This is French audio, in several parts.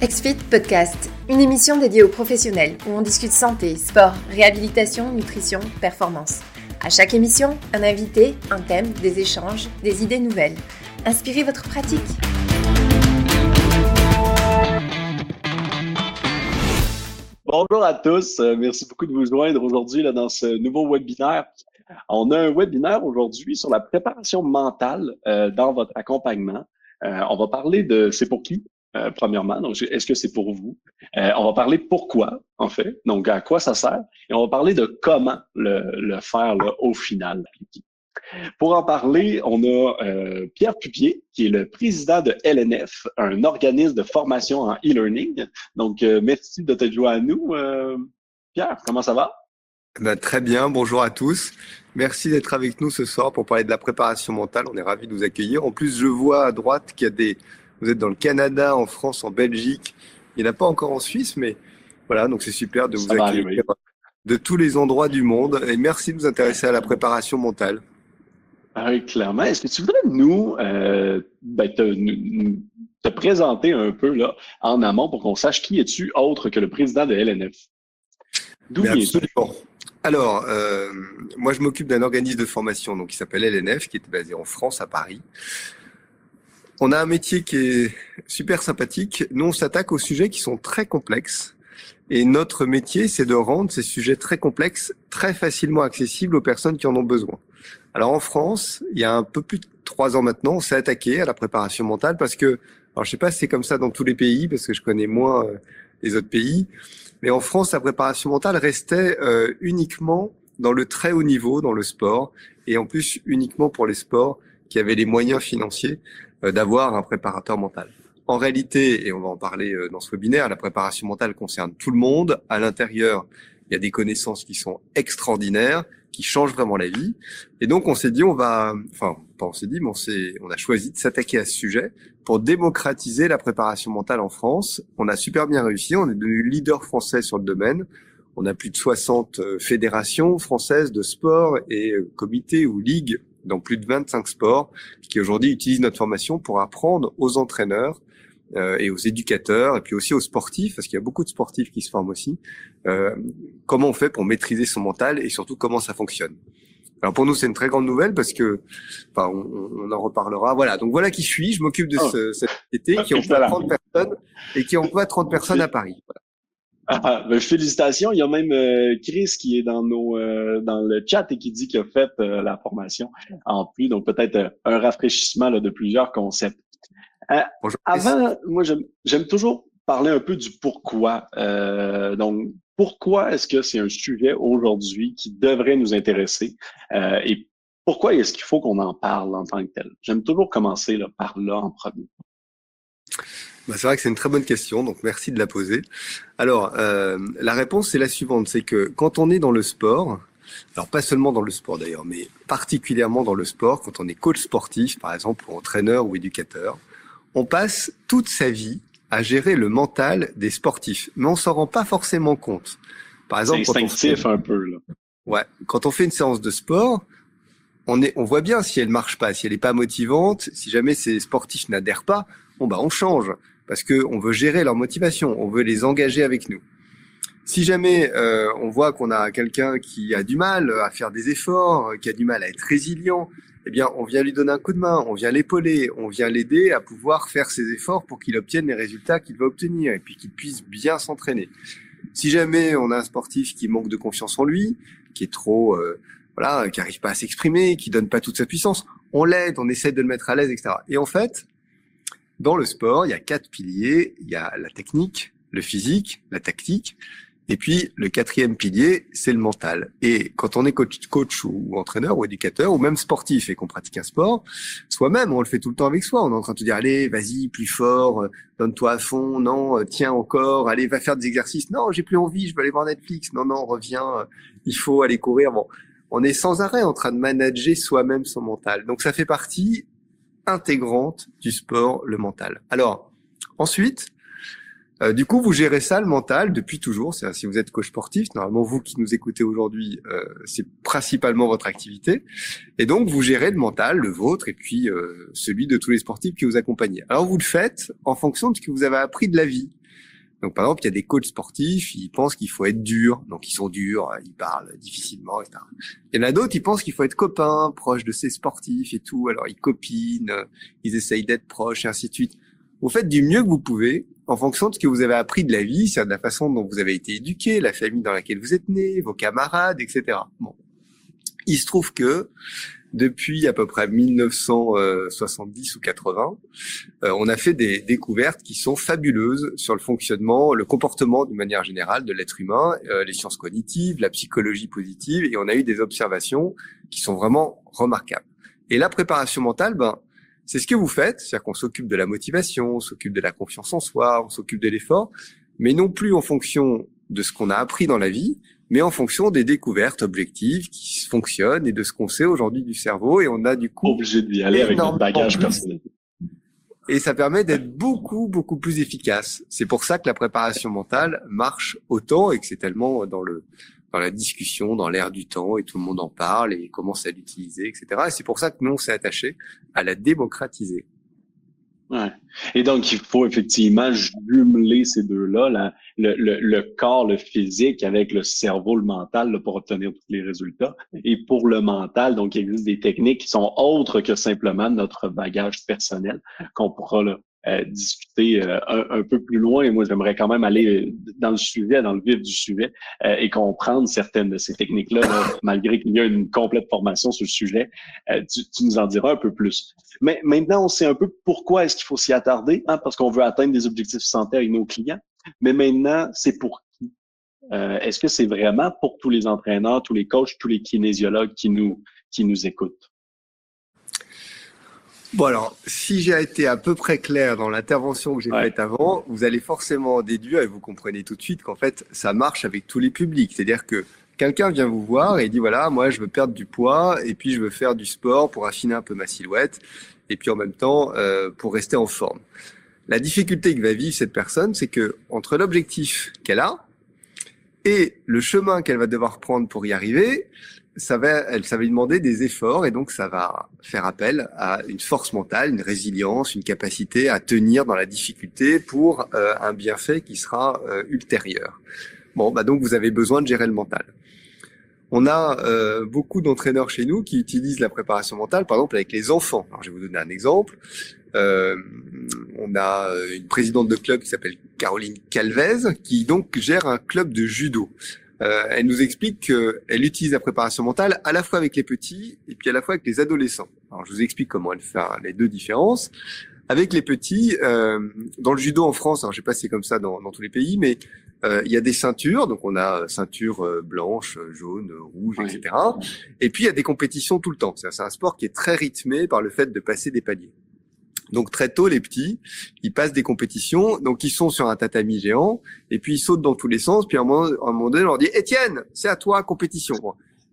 XFIT Podcast, une émission dédiée aux professionnels où on discute santé, sport, réhabilitation, nutrition, performance. À chaque émission, un invité, un thème, des échanges, des idées nouvelles. Inspirez votre pratique. Bonjour à tous, euh, merci beaucoup de vous joindre aujourd'hui dans ce nouveau webinaire. On a un webinaire aujourd'hui sur la préparation mentale euh, dans votre accompagnement. Euh, on va parler de c'est pour qui, euh, premièrement. Donc, est-ce que c'est pour vous? Euh, on va parler pourquoi, en fait. Donc, à quoi ça sert? Et on va parler de comment le, faire là, au final. Pour en parler, on a euh, Pierre Pupier, qui est le président de LNF, un organisme de formation en e-learning. Donc, merci de te jouer à nous. Pierre, comment ça va? Ben, très bien, bonjour à tous. Merci d'être avec nous ce soir pour parler de la préparation mentale. On est ravis de vous accueillir. En plus, je vois à droite qu'il y a des vous êtes dans le Canada, en France, en Belgique. Il n'y en a pas encore en Suisse, mais voilà, donc c'est super de vous accueillir de tous les endroits du monde. Et merci de vous intéresser à la préparation mentale. Ah oui, clairement. Est-ce que tu voudrais nous, euh, ben, te, présenter un peu là, en amont pour qu'on sache qui es-tu autre que le président de LNF? D'où viens-tu? Alors, euh, moi, je m'occupe d'un organisme de formation donc, qui s'appelle LNF, qui est basé en France, à Paris. On a un métier qui est super sympathique. Nous, on s'attaque aux sujets qui sont très complexes. Et notre métier, c'est de rendre ces sujets très complexes très facilement accessibles aux personnes qui en ont besoin. Alors en France, il y a un peu plus de trois ans maintenant, on s'est attaqué à la préparation mentale parce que, alors je sais pas si c'est comme ça dans tous les pays, parce que je connais moins euh, les autres pays, mais en France, la préparation mentale restait euh, uniquement dans le très haut niveau, dans le sport, et en plus uniquement pour les sports qui avaient les moyens financiers d'avoir un préparateur mental. En réalité, et on va en parler euh, dans ce webinaire, la préparation mentale concerne tout le monde. À l'intérieur, il y a des connaissances qui sont extraordinaires, qui changent vraiment la vie. Et donc, on s'est dit, on va, enfin, pas on s'est dit, mais on on a choisi de s'attaquer à ce sujet pour démocratiser la préparation mentale en France. On a super bien réussi. On est devenu leader français sur le domaine. On a plus de 60 euh, fédérations françaises de sport et comités ou ligues dans plus de 25 sports qui aujourd'hui utilisent notre formation pour apprendre aux entraîneurs euh, et aux éducateurs et puis aussi aux sportifs parce qu'il y a beaucoup de sportifs qui se forment aussi euh, comment on fait pour maîtriser son mental et surtout comment ça fonctionne. Alors pour nous c'est une très grande nouvelle parce que enfin on, on en reparlera. Voilà donc voilà qui je suis. Je m'occupe de oh. ce, cette société qui emploie 30 personnes et qui emploie 30 personnes à Paris. Voilà. Ah, ben, félicitations. Il y a même euh, Chris qui est dans nos euh, dans le chat et qui dit qu'il a fait euh, la formation en plus. Donc peut-être un rafraîchissement là, de plusieurs concepts. avant, moi j'aime toujours parler un peu du pourquoi. donc pourquoi est-ce que c'est un sujet aujourd'hui qui devrait nous intéresser? Et pourquoi est-ce qu'il faut qu'on en parle en tant que tel? J'aime toujours commencer là, par là en premier. Bah, c'est vrai que c'est une très bonne question, donc merci de la poser. Alors, euh, la réponse c'est la suivante, c'est que quand on est dans le sport, alors pas seulement dans le sport d'ailleurs, mais particulièrement dans le sport, quand on est coach sportif par exemple, ou entraîneur ou éducateur, on passe toute sa vie à gérer le mental des sportifs, mais on s'en rend pas forcément compte. Par exemple, c'est instinctif un peu là. Ouais, quand on fait une séance de sport, on, est, on voit bien si elle marche pas, si elle est pas motivante, si jamais ces sportifs n'adhèrent pas, bon bah on change parce que on veut gérer leur motivation, on veut les engager avec nous. Si jamais euh, on voit qu'on a quelqu'un qui a du mal à faire des efforts, qui a du mal à être résilient, eh bien, on vient lui donner un coup de main, on vient l'épauler, on vient l'aider à pouvoir faire ses efforts pour qu'il obtienne les résultats qu'il va obtenir et puis qu'il puisse bien s'entraîner. Si jamais on a un sportif qui manque de confiance en lui, qui est trop, euh, voilà, qui arrive pas à s'exprimer, qui donne pas toute sa puissance, on l'aide, on essaie de le mettre à l'aise, etc. Et en fait, dans le sport, il y a quatre piliers. Il y a la technique, le physique, la tactique. Et puis, le quatrième pilier, c'est le mental. Et quand on est coach, ou, entraîneur ou éducateur ou même sportif et qu'on pratique un sport, soi-même, on le fait tout le temps avec soi. On est en train de te dire, allez, vas-y, plus fort, euh, donne-toi à fond, non, euh, tiens encore, allez, va faire des exercices. Non, j'ai plus envie, je vais aller voir Netflix. Non, non, reviens, euh, il faut aller courir. Bon, on est sans arrêt en train de manager soi-même son mental. Donc, ça fait partie intégrante du sport, le mental. Alors, ensuite, euh, du coup, vous gérez ça, le mental, depuis toujours. C'est si vous êtes coach sportif, normalement vous qui nous écoutez aujourd'hui, euh, c'est principalement votre activité. Et donc, vous gérez le mental, le vôtre, et puis euh, celui de tous les sportifs qui vous accompagnent. Alors, vous le faites en fonction de ce que vous avez appris de la vie. Donc, par exemple, il y a des coachs sportifs, ils pensent qu'il faut être dur, donc ils sont durs, ils parlent difficilement, etc. Il y en a d'autres, ils pensent qu'il faut être copain, proche de ces sportifs et tout. Alors, ils copinent, ils essayent d'être proches, et ainsi de suite. Vous faites du mieux que vous pouvez en fonction de ce que vous avez appris de la vie, c'est de la façon dont vous avez été éduqué, la famille dans laquelle vous êtes né, vos camarades, etc. Bon. Il se trouve que depuis à peu près 1970 ou 80, euh, on a fait des découvertes qui sont fabuleuses sur le fonctionnement, le comportement d'une manière générale de l'être humain, euh, les sciences cognitives, la psychologie positive, et on a eu des observations qui sont vraiment remarquables. Et la préparation mentale, ben, c'est ce que vous faites, c'est-à-dire qu'on s'occupe de la motivation, on s'occupe de la confiance en soi, on s'occupe de l'effort, mais non plus en fonction de ce qu'on a appris dans la vie, mais en fonction des découvertes objectives qui fonctionnent et de ce qu'on sait aujourd'hui du cerveau. Et on a du coup obligé d'y aller avec notre bagage personnel. Et ça permet d'être beaucoup beaucoup plus efficace. C'est pour ça que la préparation mentale marche autant et que c'est tellement dans le dans la discussion, dans l'air du temps, et tout le monde en parle et commence à l'utiliser, etc. Et c'est pour ça que nous on s'est attaché à la démocratiser. Ouais. Et donc, il faut effectivement jumeler ces deux-là, le, corps, le physique, avec le cerveau, le mental, pour obtenir tous les résultats. Et pour le mental, donc, il existe des techniques qui sont autres que simplement notre bagage personnel qu'on pourra là, euh, discuter euh, un, peu plus loin. Et moi, j'aimerais quand même aller dans le sujet, dans le vif du sujet, euh, et comprendre certaines de ces techniques-là, malgré qu'il y a une complète formation sur le sujet. Tu, tu, nous en diras un peu plus. Mais maintenant, on sait un peu pourquoi est-ce qu'il faut s'y attarder, hein, parce qu'on veut atteindre des objectifs santé avec nos clients. Mais maintenant, c'est pour qui? est-ce que c'est vraiment pour tous les entraîneurs, tous les coachs, tous les kinésiologues qui nous, qui nous écoutent? Bon alors, si j'ai été à peu près clair dans l'intervention que j'ai faite avant, vous allez forcément déduire et vous comprenez tout de suite qu'en fait, ça marche avec tous les publics. C'est-à-dire que quelqu'un vient vous voir et dit voilà, moi je veux perdre du poids et puis je veux faire du sport pour affiner un peu ma silhouette et puis en même temps euh, pour rester en forme. La difficulté que va vivre cette personne, c'est que entre l'objectif qu'elle a et le chemin qu'elle va devoir prendre pour y arriver, ça va, elle, ça va lui demander des efforts et donc ça va faire appel à une force mentale, une résilience, une capacité à tenir dans la difficulté pour euh, un bienfait qui sera euh, ultérieur. Bon, bah donc vous avez besoin de gérer le mental. On a euh, beaucoup d'entraîneurs chez nous qui utilisent la préparation mentale, par exemple avec les enfants. Alors, je vais vous donner un exemple. on a une présidente de club qui s'appelle Caroline Calvez, qui donc gère un club de judo. Euh, elle nous explique qu'elle utilise la préparation mentale à la fois avec les petits et puis à la fois avec les adolescents. Alors je vous explique comment elle fait les deux différences. Avec les petits, euh, dans le judo en France, alors je sais pas si c'est comme ça dans, dans, tous les pays, mais euh, il y a des ceintures, donc on a ceinture euh, blanche, jaune, rouge, etc. Et puis il y a des compétitions tout le temps. C'est un sport qui est très rythmé par le fait de passer des paliers. Donc très tôt, les petits, ils passent des compétitions, donc ils sont sur un tatami géant, et puis ils sautent dans tous les sens, puis à un moment, donné, on leur dit « Étienne, c'est à toi, compétition !»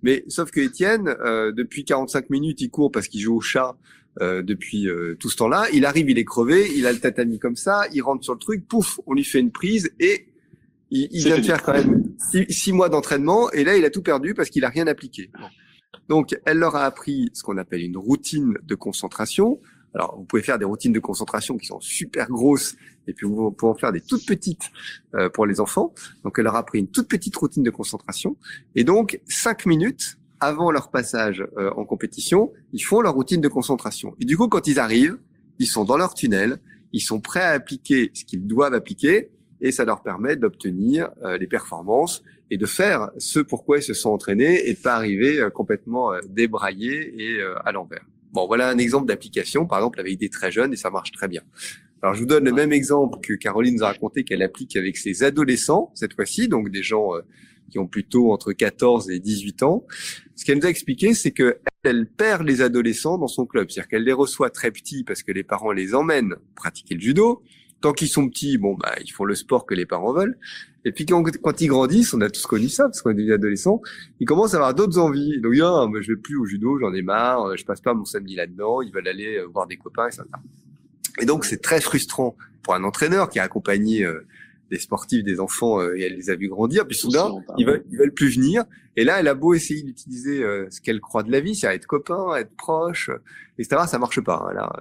Mais sauf que Étienne, euh, depuis 45 minutes, il court parce qu'il joue au chat euh, depuis euh, tout ce temps-là. Il arrive, il est crevé, il a le tatami comme ça, il rentre sur le truc, pouf, on lui fait une prise, et il, il vient de faire quand même six, mois d'entraînement, et là, il a tout perdu parce qu'il a rien appliqué. Donc, elle leur a appris ce qu'on appelle une routine de concentration, alors, vous pouvez faire des routines de concentration qui sont super grosses, et puis vous pouvez en faire des toutes petites euh, pour les enfants. Donc, elle leur a pris une toute petite routine de concentration. Et donc, cinq minutes avant leur passage euh, en compétition, ils font leur routine de concentration. Et du coup, quand ils arrivent, ils sont dans leur tunnel, ils sont prêts à appliquer ce qu'ils doivent appliquer, et ça leur permet d'obtenir euh, les performances et de faire ce pourquoi ils se sont entraînés et de pas arriver complètement débraillés et à l'envers. Bon, voilà un exemple d'application, par exemple avec des très jeunes, et ça marche très bien. Alors, je vous donne le même exemple que Caroline nous a raconté qu'elle applique avec ses adolescents, cette fois-ci, donc des gens euh, qui ont plutôt entre 14 et 18 ans. Ce qu'elle nous a expliqué, c'est que elle perd les adolescents dans son club. C'est-à-dire qu'elle les reçoit très petits parce que les parents les emmènent pratiquer le judo. Tant qu'ils sont petits, bon, bah, ils font le sport que les parents veulent. Et puis quand, quand, ils grandissent, on a tous connu ça, parce qu'on est des adolescents, ils commencent à avoir d'autres envies. Donc, ah, moi, je vais plus au judo, j'en ai marre, je passe pas mon samedi là-dedans, ils veulent aller euh, voir des copains, etc. Et donc, c'est très frustrant pour un entraîneur qui a accompagné euh, des sportifs, des enfants, euh, et elle les a vus grandir. Puis soudain, ils veulent, ils veulent plus venir. Et là, elle a beau essayer d'utiliser euh, ce qu'elle croit de la vie, c'est-à-dire être copain, être proche, etc. Ça marche pas. Hein, là,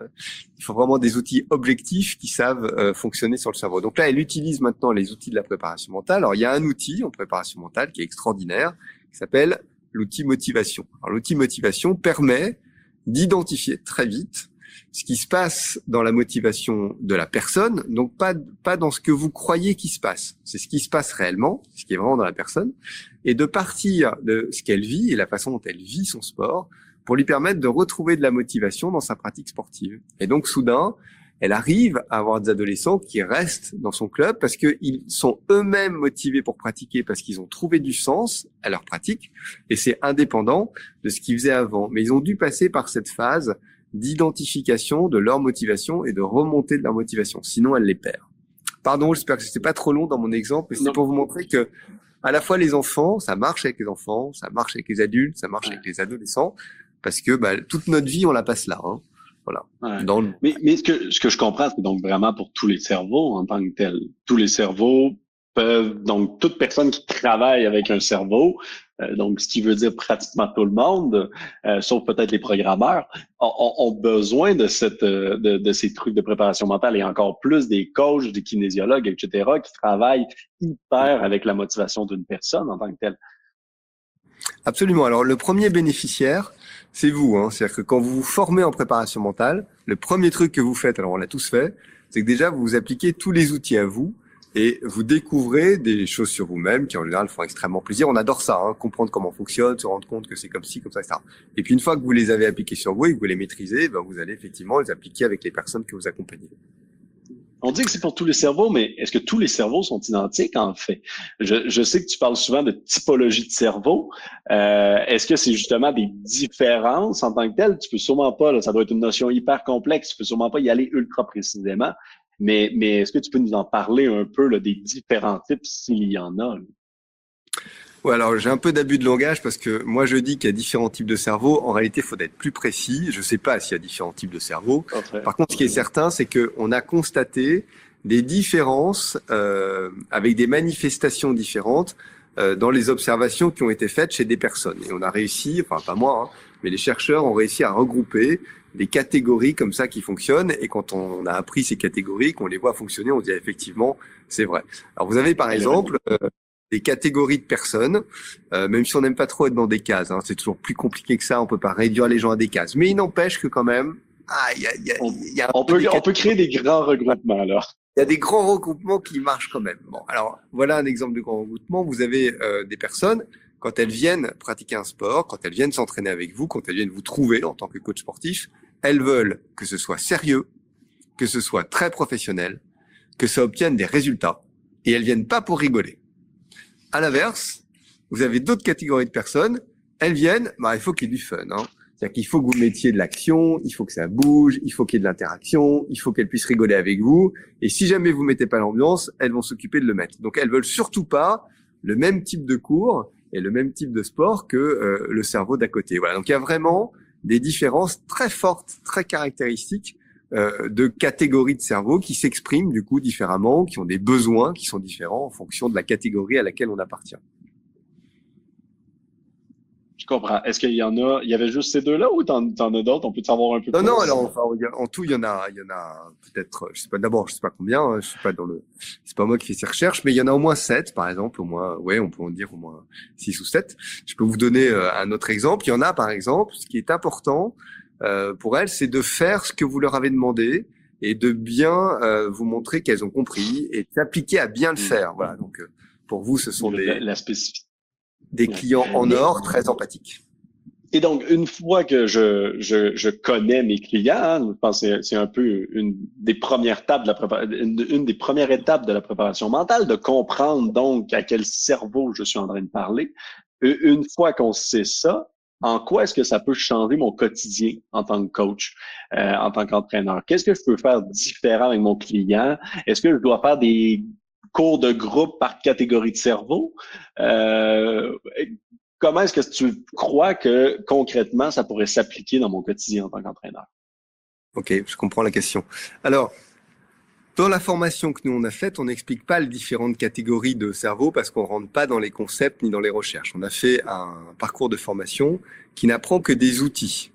il faut vraiment des outils objectifs qui savent fonctionner sur le cerveau. Donc là, elle utilise maintenant les outils de la préparation mentale. Alors il y a un outil en préparation mentale qui est extraordinaire, qui s'appelle l'outil motivation. Alors l'outil motivation permet d'identifier très vite ce qui se passe dans la motivation de la personne, donc pas pas dans ce que vous croyez qui se passe. C'est ce qui se passe réellement, ce qui est vraiment dans la personne, et de partir de ce qu'elle vit et la façon dont elle vit son sport pour lui permettre de retrouver de la motivation dans sa pratique sportive. Et donc soudain, elle arrive à avoir des adolescents qui restent dans son club parce qu'ils sont eux-mêmes motivés pour pratiquer, parce qu'ils ont trouvé du sens à leur pratique, et c'est indépendant de ce qu'ils faisaient avant. Mais ils ont dû passer par cette phase d'identification de leur motivation et de remontée de leur motivation. Sinon, elle les perd. Pardon, j'espère que c'était pas trop long dans mon exemple, mais c'est pour vous montrer que à la fois les enfants, ça marche avec les enfants, ça marche avec les adultes, ça marche avec les adolescents, parce que bah, toute notre vie, on la passe là. Hein. Voilà. Mais, mais ce, que, ce que je comprends, c'est donc vraiment pour tous les cerveaux en tant que tel. Tous les cerveaux peuvent, donc toute personne qui travaille avec un cerveau, donc ce qui veut dire pratiquement tout le monde, euh, sauf peut-être les programmeurs, ont, besoin de, cette, euh, de, de, ces trucs de préparation mentale et encore plus des coachs, des kinésiologues, etc., qui travaillent hyper avec la motivation d'une personne en tant que telle. Absolument. Alors le premier bénéficiaire, c'est vous. Hein. C'est-à-dire que quand vous vous formez en préparation mentale, le premier truc que vous faites, alors on l'a tous fait, c'est que déjà vous appliquez tous les outils à vous et vous découvrez des choses sur vous-même qui en général font extrêmement plaisir. On adore ça, hein, comprendre comment fonctionne, se rendre compte que c'est comme ci, comme ça, etc. Et puis une fois que vous les avez appliqués sur vous et que vous les maîtrisez, ben, vous allez effectivement les appliquer avec les personnes que vous accompagnez. On dit que c'est pour tous les cerveaux, mais est-ce que tous les cerveaux sont identiques en fait? Je, je sais que tu parles souvent de typologie de cerveau. Euh, est-ce que c'est justement des différences en tant que telles? Tu peux sûrement pas, là, ça doit être une notion hyper complexe, tu peux sûrement pas y aller ultra précisément. Mais, mais est-ce que tu peux nous en parler un peu là, des différents types s'il y en a? Ouais, alors j'ai un peu d'abus de langage parce que moi je dis qu'il y a différents types de cerveaux. En réalité, il faut être plus précis. Je ne sais pas s'il y a différents types de cerveaux. Par contre, ce qui est certain, c'est qu'on a constaté des différences euh, avec des manifestations différentes euh, dans les observations qui ont été faites chez des personnes. Et on a réussi, enfin pas moi, hein, mais les chercheurs ont réussi à regrouper des catégories comme ça qui fonctionnent. Et quand on a appris ces catégories, qu'on les voit fonctionner, on se dit effectivement, c'est vrai. Alors vous avez par exemple euh, des catégories de personnes, euh, même si on n'aime pas trop être dans des cases. Hein, c'est toujours plus compliqué que ça. On peut pas réduire les gens à des cases. Mais il n'empêche que quand même, ah, y a, y a, y a on, peut, on peut créer des grands regroupements alors. Il y a des grands regroupements qui marchent quand même. Bon, alors voilà un exemple de grand regroupement. Vous avez euh, des personnes quand elles viennent pratiquer un sport, quand elles viennent s'entraîner avec vous, quand elles viennent vous trouver en tant que coach sportif, elles veulent que ce soit sérieux, que ce soit très professionnel, que ça obtienne des résultats, et elles viennent pas pour rigoler. À l'inverse, vous avez d'autres catégories de personnes. Elles viennent, bah, il faut qu'il y ait du fun. Hein. C'est-à-dire qu'il faut que vous mettiez de l'action, il faut que ça bouge, il faut qu'il y ait de l'interaction, il faut qu'elles puissent rigoler avec vous. Et si jamais vous mettez pas l'ambiance, elles vont s'occuper de le mettre. Donc elles veulent surtout pas le même type de cours et le même type de sport que euh, le cerveau d'à côté. Voilà. Donc il y a vraiment des différences très fortes, très caractéristiques euh, de catégories de cerveau qui s'expriment du coup différemment, qui ont des besoins qui sont différents en fonction de la catégorie à laquelle on appartient. Je comprends. Est-ce qu'il y en a, il y avait juste ces deux-là ou t'en, en as d'autres? On peut savoir un peu non, plus? Non, alors, enfin, en tout, il y en a, il y en a peut-être, je sais pas, d'abord, je sais pas combien, hein, je suis pas dans le, c'est pas moi qui fais ces recherches, mais il y en a au moins sept, par exemple, au moins, ouais, on peut en dire au moins six ou sept. Je peux vous donner euh, un autre exemple. Il y en a, par exemple, ce qui est important, euh, pour elles, c'est de faire ce que vous leur avez demandé et de bien euh, vous montrer qu'elles ont compris et d'appliquer à bien le mmh. faire. Voilà. Donc, euh, pour vous, ce sont des, la des clients en or très empathiques. Et donc, une fois que je, je, je connais mes clients, hein, je pense que c'est un peu une des premières étapes de la une, une, des premières étapes de la préparation mentale, de comprendre donc à quel cerveau je suis en train de parler. Une fois qu'on sait ça, en quoi est-ce que ça peut changer mon quotidien en tant que coach, euh, en tant qu'entraîneur? Qu'est-ce que je peux faire différent avec mon client? Est-ce que je dois faire des cours de groupe par catégorie de cerveau? Euh, comment est-ce que tu crois que concrètement ça pourrait s'appliquer dans mon quotidien en tant qu'entraîneur? Ok, je comprends la question. Alors, Dans la formation que nous on a faite, on n'explique pas les différentes catégories de cerveau parce qu'on rentre pas dans les concepts ni dans les recherches. On a fait un parcours de formation qui n'apprend que des outils.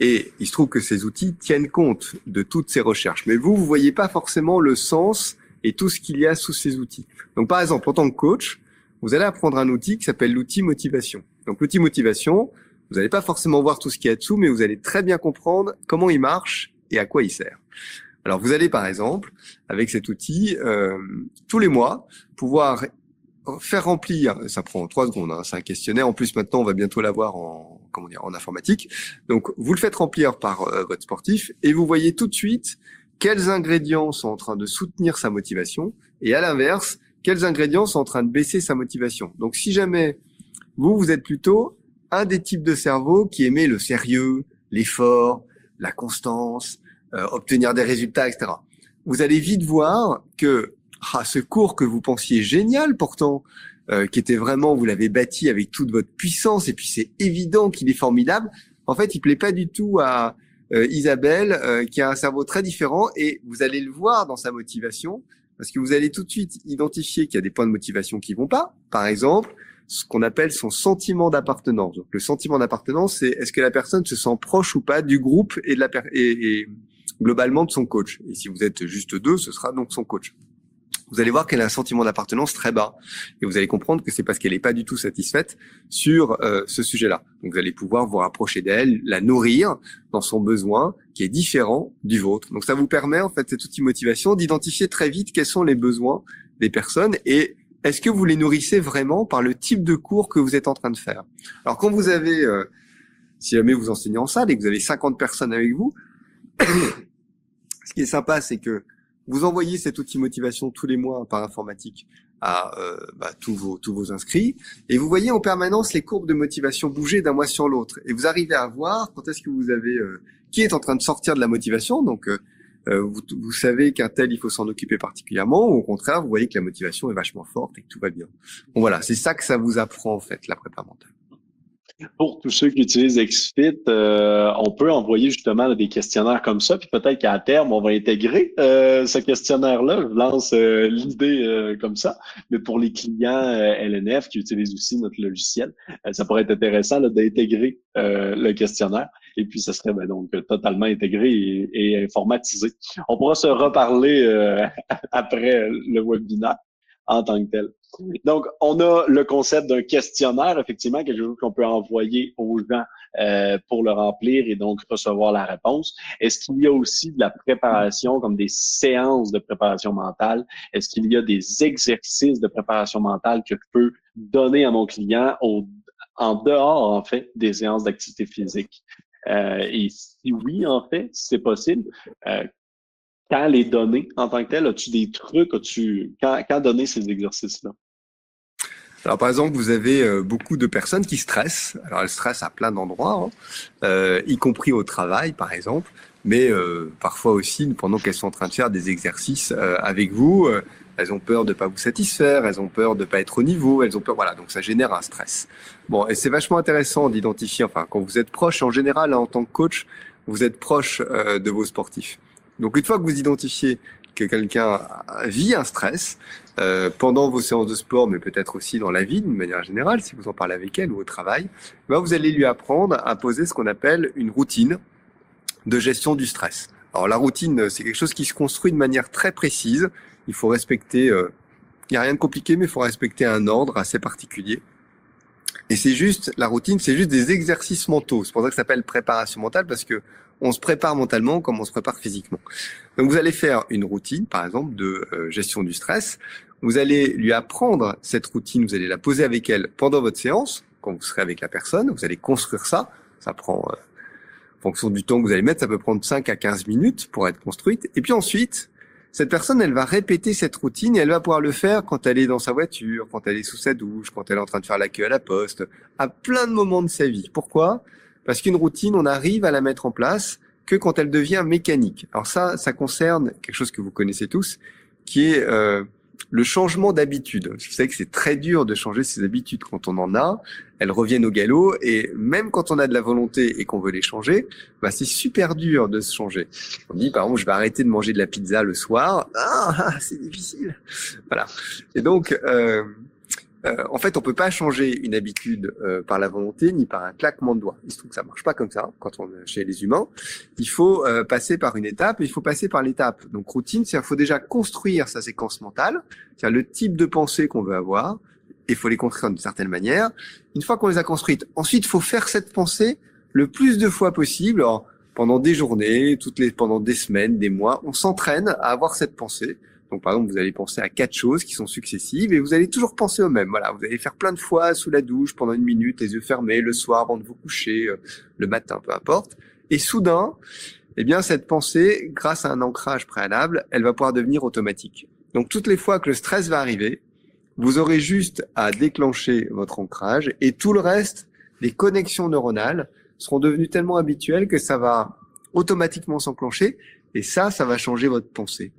Et il se trouve que ces outils tiennent compte de toutes ces recherches. Mais vous, vous voyez pas forcément le sens et tout ce qu'il y a sous ces outils. Donc, par exemple, en tant que coach, vous allez apprendre un outil qui s'appelle l'outil motivation. Donc, l'outil motivation, vous n'allez pas forcément voir tout ce qu'il y a dessous, mais vous allez très bien comprendre comment il marche et à quoi il sert. Alors, vous allez, par exemple, avec cet outil, euh, tous les mois, pouvoir faire remplir, ça prend trois secondes, hein, c'est un questionnaire. En plus, maintenant, on va bientôt l'avoir en, comment dire, en informatique. Donc, vous le faites remplir par euh, votre sportif et vous voyez tout de suite quels ingrédients sont en train de soutenir sa motivation et à l'inverse, quels ingrédients sont en train de baisser sa motivation. Donc, si jamais vous, vous êtes plutôt un des types de cerveau qui aimait le sérieux, l'effort, la constance, euh, obtenir des résultats, etc. Vous allez vite voir que ah, ce cours que vous pensiez génial pourtant, euh, qui était vraiment, vous l'avez bâti avec toute votre puissance, et puis c'est évident qu'il est formidable. En fait, il plaît pas du tout à Isabelle, euh, qui a un cerveau très différent, et vous allez le voir dans sa motivation, parce que vous allez tout de suite identifier qu'il y a des points de motivation qui vont pas. Par exemple, ce qu'on appelle son sentiment d'appartenance. Donc, le sentiment d'appartenance, c'est est-ce que la personne se sent proche ou pas du groupe et de la et, et globalement de son coach. Et si vous êtes juste deux, ce sera donc son coach vous allez voir qu'elle a un sentiment d'appartenance très bas. Et vous allez comprendre que c'est parce qu'elle n'est pas du tout satisfaite sur euh, ce sujet-là. Donc vous allez pouvoir vous rapprocher d'elle, la nourrir dans son besoin qui est différent du vôtre. Donc ça vous permet, en fait, cet outil motivation, d'identifier très vite quels sont les besoins des personnes et est-ce que vous les nourrissez vraiment par le type de cours que vous êtes en train de faire? Alors quand vous avez, euh, si jamais vous enseignez en salle et que vous avez 50 personnes avec vous, ce qui est sympa, c'est que vous envoyez cet outil motivation tous les mois par informatique à euh, bah, tous vos tous vos inscrits et vous voyez en permanence les courbes de motivation bouger d'un mois sur l'autre. Et vous arrivez à voir quand est-ce que vous avez euh, qui est en train de sortir de la motivation. Donc euh, vous, vous, savez qu'un tel il faut s'en occuper particulièrement ou au contraire vous voyez que la motivation est vachement forte et que tout va bien. Bon voilà c'est ça que ça vous apprend en fait la prépa pour tous ceux qui utilisent XFIT, euh, on peut envoyer justement des questionnaires comme ça, puis peut-être qu'à terme, on va intégrer euh, ce questionnaire-là. Je lance euh, l'idée comme ça. Mais pour les clients LNF qui utilisent aussi notre logiciel, ça pourrait être intéressant d'intégrer le questionnaire. Et puis, ça serait ben, donc totalement intégré et, et, informatisé. On pourra se reparler après le webinaire en tant que tel. Donc, on a le concept d'un questionnaire, effectivement, quelque chose qu'on peut envoyer aux gens euh, pour le remplir et donc recevoir la réponse. Est-ce qu'il y a aussi de la préparation, comme des séances de préparation mentale? Est-ce qu'il y a des exercices de préparation mentale que je peux donner à mon client en dehors, en fait, des séances d'activité physique? Euh, et si oui, en fait, si c'est possible, euh, quand les donner en tant que tel? As-tu des trucs? As-tu, quand, quand donner ces exercices-là? Alors par exemple, vous avez euh, beaucoup de personnes qui stressent. Alors elles stressent à plein d'endroits, hein. euh, y compris au travail par exemple, mais euh, parfois aussi pendant qu'elles sont en train de faire des exercices euh, avec vous, euh, elles ont peur de pas vous satisfaire, elles ont peur de pas être au niveau, elles ont peur, voilà, donc ça génère un stress. Bon, et c'est vachement intéressant d'identifier, enfin quand vous êtes proche, en général, hein, en tant que coach, vous êtes proche de vos sportifs. Donc une fois que vous identifiez que quelqu'un vit un stress euh, pendant vos séances de sport, mais peut-être aussi dans la vie d'une manière générale, si vous en parlez avec elle ou au travail, ben vous allez lui apprendre à poser ce qu'on appelle une routine de gestion du stress. Alors la routine, c'est quelque chose qui se construit de manière très précise. Il faut respecter, euh, il n'y a rien de compliqué, mais il faut respecter un ordre assez particulier. Et c'est juste, la routine, c'est juste des exercices mentaux. C'est pour ça que ça s'appelle préparation mentale, parce que on se prépare mentalement comme on se prépare physiquement. Donc vous allez faire une routine, par exemple, de euh, gestion du stress. Vous allez lui apprendre cette routine, vous allez la poser avec elle pendant votre séance, quand vous serez avec la personne. Vous allez construire ça. Ça prend, euh, en fonction du temps que vous allez mettre, ça peut prendre 5 à 15 minutes pour être construite. Et puis ensuite, cette personne, elle va répéter cette routine et elle va pouvoir le faire quand elle est dans sa voiture, quand elle est sous sa douche, quand elle est en train de faire la queue à la poste, à plein de moments de sa vie. Pourquoi? Parce qu'une routine, on arrive à la mettre en place que quand elle devient mécanique. Alors ça, ça concerne quelque chose que vous connaissez tous, qui est euh, le changement d'habitude. Je sais que c'est très dur de changer ses habitudes quand on en a. Elles reviennent au galop et même quand on a de la volonté et qu'on veut les changer, bah c'est super dur de se changer. On dit par exemple je vais arrêter de manger de la pizza le soir. Ah, c'est difficile. Voilà. Et donc euh, euh, en fait, on peut pas changer une habitude euh, par la volonté ni par un claquement de doigts. Il se trouve que ça marche pas comme ça quand on est chez les humains. Il faut euh, passer par une étape et il faut passer par l'étape. Donc routine, c'est il faut déjà construire sa séquence mentale, c'est le type de pensée qu'on veut avoir. Il faut les construire d'une certaine manière. Une fois qu'on les a construites, ensuite, il faut faire cette pensée le plus de fois possible. pendant des journées, toutes les, pendant des semaines, des mois, on s'entraîne à avoir cette pensée. Donc, par exemple, vous allez penser à quatre choses qui sont successives et vous allez toujours penser au même. Voilà, vous allez faire plein de fois sous la douche pendant une minute, les yeux fermés, le soir avant de vous coucher, euh, le matin, peu importe. Et soudain, eh bien, cette pensée, grâce à un ancrage préalable, elle va pouvoir devenir automatique. Donc, toutes les fois que le stress va arriver, vous aurez juste à déclencher votre ancrage et tout le reste, les connexions neuronales seront devenues tellement habituelles que ça va automatiquement s'enclencher et ça, ça va changer votre pensée.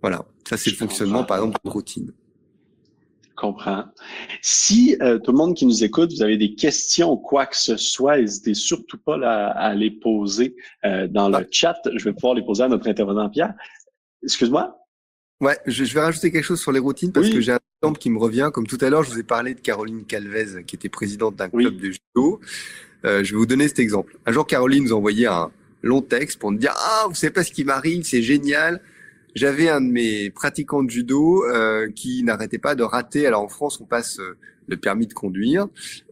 Voilà, ça c'est le fonctionnement par exemple de routine. Je comprends. Si euh, tout le monde qui nous écoute, vous avez des questions ou quoi que ce soit, n'hésitez surtout pas à les poser euh, dans le chat. Je vais pouvoir les poser à notre intervenant Pierre. Excuse-moi? Ouais, je, vais rajouter quelque chose sur les routines parce que j'ai un exemple qui me revient. Comme tout à l'heure, je vous ai parlé de Caroline Calvez, qui était présidente d'un club de judo. Euh, je vais vous donner cet exemple. Un jour, Caroline nous a envoyé un long texte pour nous dire ah vous savez pas ce qui m'arrive, c'est génial j'avais un de mes pratiquants de judo euh, qui n'arrêtait pas de rater. Alors en France, on passe euh, le permis de conduire,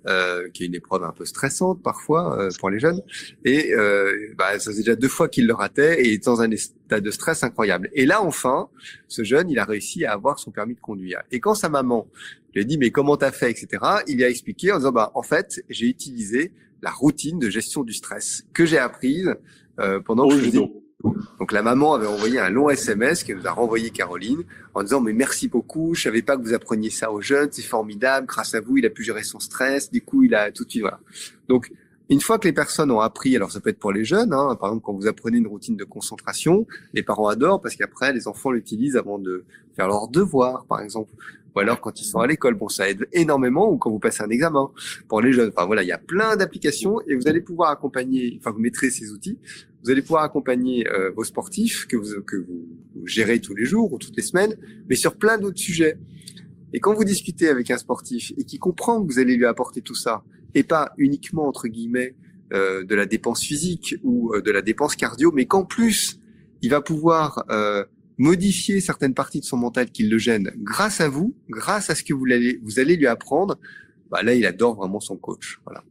euh, qui est une épreuve un peu stressante parfois euh, pour les jeunes. Et euh, bah, ça faisait déjà deux fois qu'il le ratait et dans un état de stress incroyable. Et là, enfin, ce jeune, il a réussi à avoir son permis de conduire. Et quand sa maman lui a dit mais comment t'as fait, etc., il a expliqué en disant bah en fait j'ai utilisé la routine de gestion du stress que j'ai apprise pendant que je faisais donc la maman avait envoyé un long SMS qu'elle nous a renvoyé Caroline en disant mais merci beaucoup, je savais pas que vous appreniez ça aux jeunes, c'est formidable, grâce à vous il a pu gérer son stress, du coup il a tout de suite voilà. Donc une fois que les personnes ont appris, alors ça peut être pour les jeunes, hein, par exemple quand vous apprenez une routine de concentration, les parents adorent parce qu'après les enfants l'utilisent avant de faire leurs devoirs par exemple, ou alors quand ils sont à l'école, bon ça aide énormément, ou quand vous passez un examen pour les jeunes. Enfin voilà, il y a plein d'applications et vous allez pouvoir accompagner, enfin vous mettrez ces outils vous allez pouvoir accompagner euh, vos sportifs que vous, que vous gérez tous les jours ou toutes les semaines, mais sur plein d'autres sujets. Et quand vous discutez avec un sportif et qui comprend que vous allez lui apporter tout ça, et pas uniquement entre guillemets euh, de la dépense physique ou euh, de la dépense cardio, mais qu'en plus il va pouvoir modifier certaines parties de son mental qui le gênent grâce à vous, grâce à ce que vous allez, vous allez lui apprendre, bah là il adore vraiment son coach. Voilà.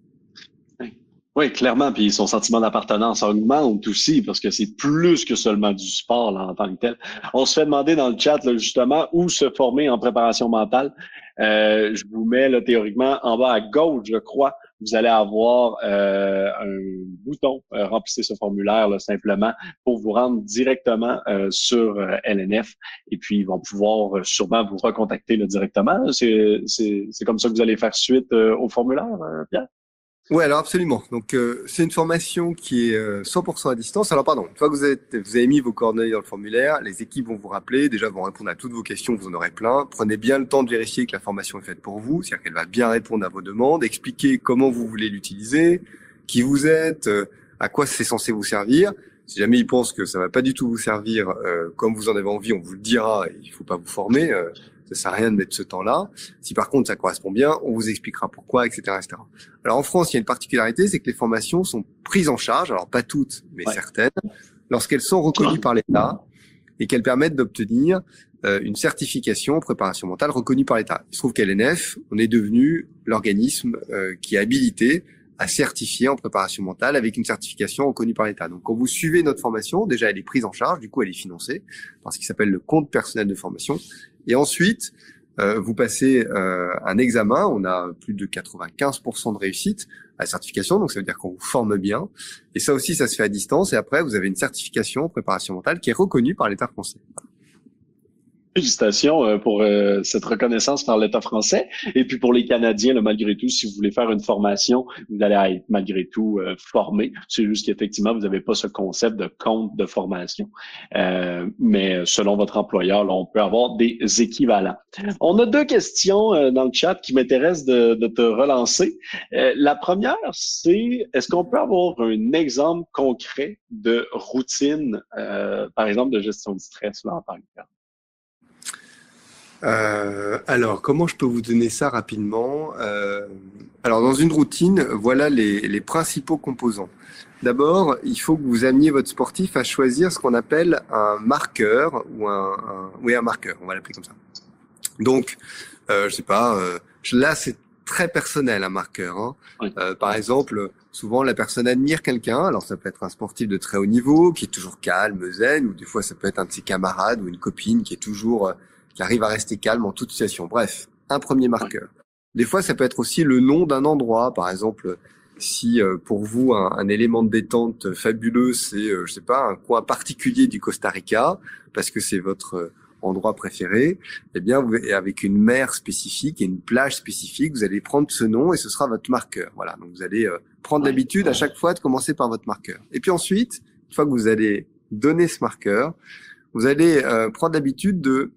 Oui, clairement. Puis son sentiment d'appartenance augmente aussi parce que c'est plus que seulement du sport là, en tant que tel. On se fait demander dans le chat là, justement où se former en préparation mentale. Euh, je vous mets là, théoriquement en bas à gauche, je crois. Vous allez avoir euh, un bouton, euh, remplissez ce formulaire là, simplement pour vous rendre directement euh, sur euh, LNF et puis ils vont pouvoir sûrement vous recontacter directement. C'est comme ça que vous allez faire suite au formulaire, Pierre? Oui, alors absolument. Donc euh, c'est une formation qui est 100% euh, à distance. Alors pardon, une fois que vous, êtes, vous avez mis vos coordonnées dans le formulaire, les équipes vont vous rappeler, déjà vont répondre à toutes vos questions, vous en aurez plein. Prenez bien le temps de vérifier que la formation est faite pour vous, c'est-à-dire qu'elle va bien répondre à vos demandes, expliquer comment vous voulez l'utiliser, qui vous êtes, euh, à quoi c'est censé vous servir. Si jamais ils pensent que ça va pas du tout vous servir comme vous en avez envie, on vous le dira. Il faut pas vous former ça sert à rien de mettre ce temps-là. Si par contre ça correspond bien, on vous expliquera pourquoi, etc., etc. Alors en France, il y a une particularité, c'est que les formations sont prises en charge, alors pas toutes, mais certaines, lorsqu'elles sont reconnues par l'État et qu'elles permettent d'obtenir euh, une certification en préparation mentale reconnue par l'État. Il se trouve qu'à l'NF, on est devenu l'organisme euh, qui est habilité à certifier en préparation mentale avec une certification reconnue par l'État. Donc quand vous suivez notre formation, déjà elle est prise en charge, du coup elle est financée par ce qui s'appelle le compte personnel de formation. Et ensuite, euh, vous passez euh, un examen, on a plus de 95% de réussite à la certification, donc ça veut dire qu'on vous forme bien. Et ça aussi, ça se fait à distance. Et après, vous avez une certification en préparation mentale qui est reconnue par l'État français. Félicitations euh, pour euh, cette reconnaissance par l'État français. Et puis pour les Canadiens, malgré tout, si vous voulez faire une formation, vous allez être malgré tout euh, formé. C'est juste qu'effectivement, vous n'avez pas ce concept de compte de formation. mais selon votre employeur, on peut avoir des équivalents. On a deux questions dans le chat qui m'intéressent de, de, te relancer. la première, c'est est-ce qu'on peut avoir un exemple concret de routine, par exemple, de gestion du stress là, en tant euh, alors, comment je peux vous donner ça rapidement euh, Alors, dans une routine, voilà les, les principaux composants. D'abord, il faut que vous ameniez votre sportif à choisir ce qu'on appelle un marqueur ou un, un, oui un marqueur, on va l'appeler comme ça. Donc, euh, je sais pas, euh, là c'est très personnel un marqueur. Hein. Euh, par exemple, souvent la personne admire quelqu'un. Alors ça peut être un sportif de très haut niveau qui est toujours calme, zen, ou des fois ça peut être un de ses camarades ou une copine qui est toujours qui arrive à rester calme en toute situation. Bref, un premier marqueur. Des fois, ça peut être aussi le nom d'un endroit. Par exemple, si euh, pour vous un, élément de détente fabuleux, c'est, euh, je sais pas, un coin particulier du Costa Rica, parce que c'est votre euh, endroit préféré, eh bien, vous, avec une mer spécifique et une plage spécifique, vous allez prendre ce nom et ce sera votre marqueur. Voilà. Donc, vous allez prendre l'habitude à chaque fois de commencer par votre marqueur. Et puis ensuite, une fois que vous allez donner ce marqueur, vous allez prendre l'habitude de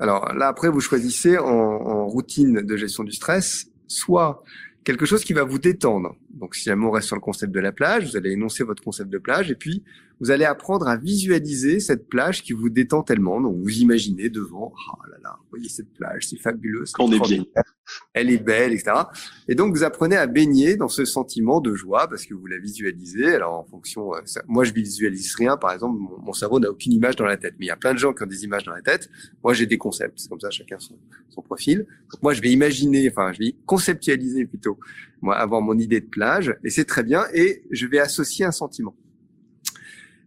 alors là, après, vous choisissez en, en, routine de gestion du stress, soit quelque chose qui va vous détendre. Donc, si jamais on reste sur le concept de la plage, vous allez énoncer votre concept de plage et puis vous allez apprendre à visualiser cette plage qui vous détend tellement. Donc, vous imaginez devant, ah oh là là, voyez cette plage, c'est fabuleux. On est bien. Elle est belle, etc. Et donc, vous apprenez à baigner dans ce sentiment de joie parce que vous la visualisez. Alors, en fonction, euh, moi, je visualise rien. Par exemple, mon, cerveau n'a aucune image dans la tête. Mais il y a plein de gens qui ont des images dans la tête. Moi, j'ai des concepts. C'est comme ça, chacun son, son profil. Donc, moi, je vais imaginer, enfin, je vais conceptualiser plutôt, moi, avoir mon idée de plage. Et c'est très bien. Et je vais associer un sentiment.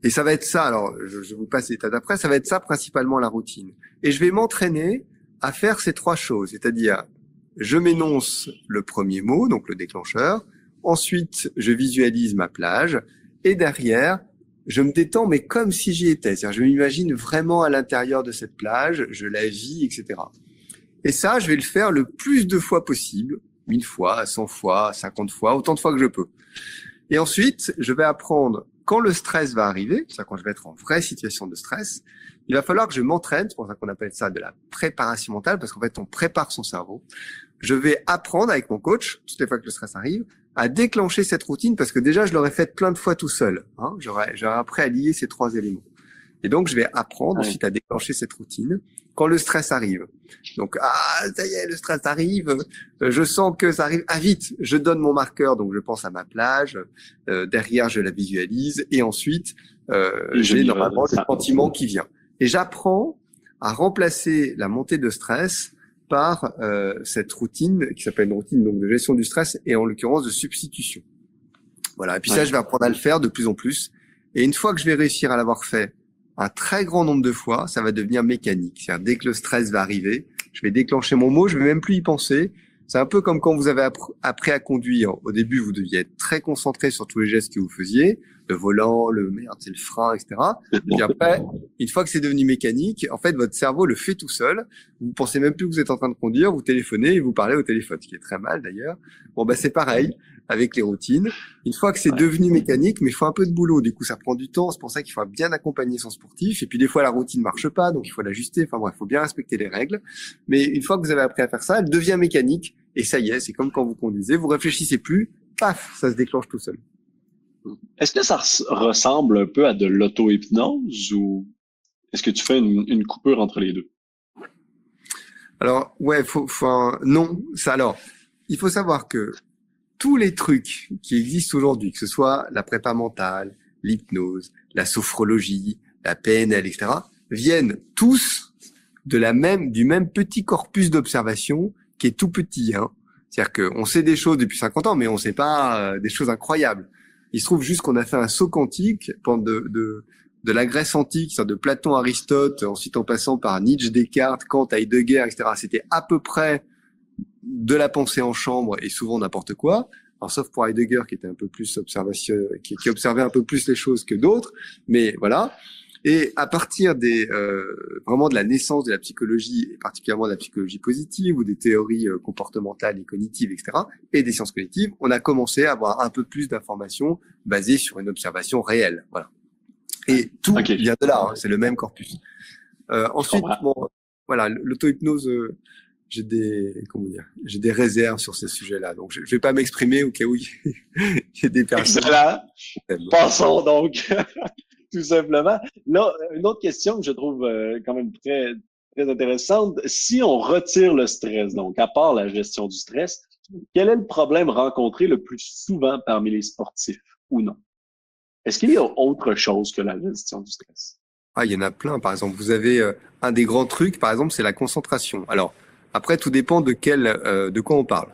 Et ça va être ça. Alors, je, je vous passe l'état d'après. Ça va être ça principalement la routine. Et je vais m'entraîner à faire ces trois choses, c'est-à-dire je m'énonce le premier mot, donc le déclencheur. Ensuite, je visualise ma plage. Et derrière, je me détends, mais comme si j'y étais. C'est-à-dire, je m'imagine vraiment à l'intérieur de cette plage, je la vis, etc. Et ça, je vais le faire le plus de fois possible, une fois, cent fois, cinquante fois, autant de fois que je peux. Et ensuite, je vais apprendre quand le stress va arriver, c'est-à-dire quand je vais être en vraie situation de stress, il va falloir que je m'entraîne, c'est pour ça qu'on appelle ça de la préparation mentale, parce qu'en fait, on prépare son cerveau. Je vais apprendre avec mon coach, toutes les fois que le stress arrive, à déclencher cette routine, parce que déjà, je l'aurais faite plein de fois tout seul. Hein. J'aurais appris à lier ces trois éléments. Et donc, je vais apprendre ensuite à déclencher cette routine quand le stress arrive. Donc, ah, ça y est, le stress arrive, euh, je sens que ça arrive. Ah, vite, je donne mon marqueur, donc je pense à ma plage, euh, derrière, je la visualise, et ensuite, euh, j'ai normalement le sentiment qui vient. Et j'apprends à remplacer la montée de stress par euh, cette routine qui s'appelle une routine donc de gestion du stress et en l'occurrence de substitution. Voilà. Et puis ça, je vais apprendre à le faire de plus en plus. Et une fois que je vais réussir à l'avoir fait un très grand nombre de fois, ça va devenir mécanique. C'est-à-dire dès que le stress va arriver, je vais déclencher mon mot, je vais même plus y penser. C'est un peu comme quand vous avez appris à conduire. Au début, vous deviez être très concentré sur tous les gestes que vous faisiez, le volant, le merde, c'est le frein, etc. Et après, une fois que c'est devenu mécanique, en fait, votre cerveau le fait tout seul. Vous pensez même plus que vous êtes en train de conduire, vous téléphonez et vous parlez au téléphone, ce qui est très mal d'ailleurs. Bon, bah c'est pareil avec les routines. Une fois que c'est devenu mécanique, mais il faut un peu de boulot. Du coup, ça prend du temps. C'est pour ça qu'il faut bien accompagner son sportif. Et puis, des fois, la routine marche pas, donc il faut l'ajuster. Enfin bref, il faut bien respecter les règles. Mais une fois que vous avez appris à faire ça, elle devient mécanique. Et ça y est, c'est comme quand vous conduisez. Vous réfléchissez plus, paf, ça se déclenche tout seul. Est-ce que ça ressemble un peu à de l'auto-hypnose ou est-ce que tu fais une, coupure entre les deux? Alors, ouais, faut, faut non. Ça, alors, il faut savoir que tous les trucs qui existent aujourd'hui, que ce soit la prépa mentale, l'hypnose, la sophrologie, la PNL, etc., viennent tous de la même, du même petit corpus d'observation qui est tout petit. Hein. C'est-à-dire qu'on sait des choses depuis 50 ans, mais on sait pas euh, des choses incroyables. Il se trouve juste qu'on a fait un saut quantique de, de, de la Grèce antique, de Platon, Aristote, ensuite en passant par Nietzsche, Descartes, Kant, Heidegger, etc. C'était à peu près de la pensée en chambre et souvent n'importe quoi. Alors, sauf pour Heidegger qui était un peu plus observation, qui observait un peu plus les choses que d'autres, mais voilà. Et à partir des euh, vraiment de la naissance de la psychologie, et particulièrement de la psychologie positive ou des théories euh, comportementales et cognitives, etc., et des sciences cognitives, on a commencé à avoir un peu plus d'informations basées sur une observation réelle. Voilà. Et tout vient de là, hein, c'est le même corpus. Euh, ensuite, bon, voilà, l'auto-hypnose, euh, j'ai des comment dire, j'ai des réserves sur ce sujet-là, donc je, je vais pas m'exprimer au cas où il y a des personnes. Excellent. Passons donc tout simplement. Là, une autre question que je trouve euh, quand même très très intéressante. Si on retire le stress, donc à part la gestion du stress, quel est le problème rencontré le plus souvent parmi les sportifs ou non? Est-ce qu'il y a autre chose que la gestion du stress? Ah, il y en a plein. Par exemple, vous avez euh, un des grands trucs, par exemple, c'est la concentration. Alors, après, tout dépend de quel, euh, de quoi on parle.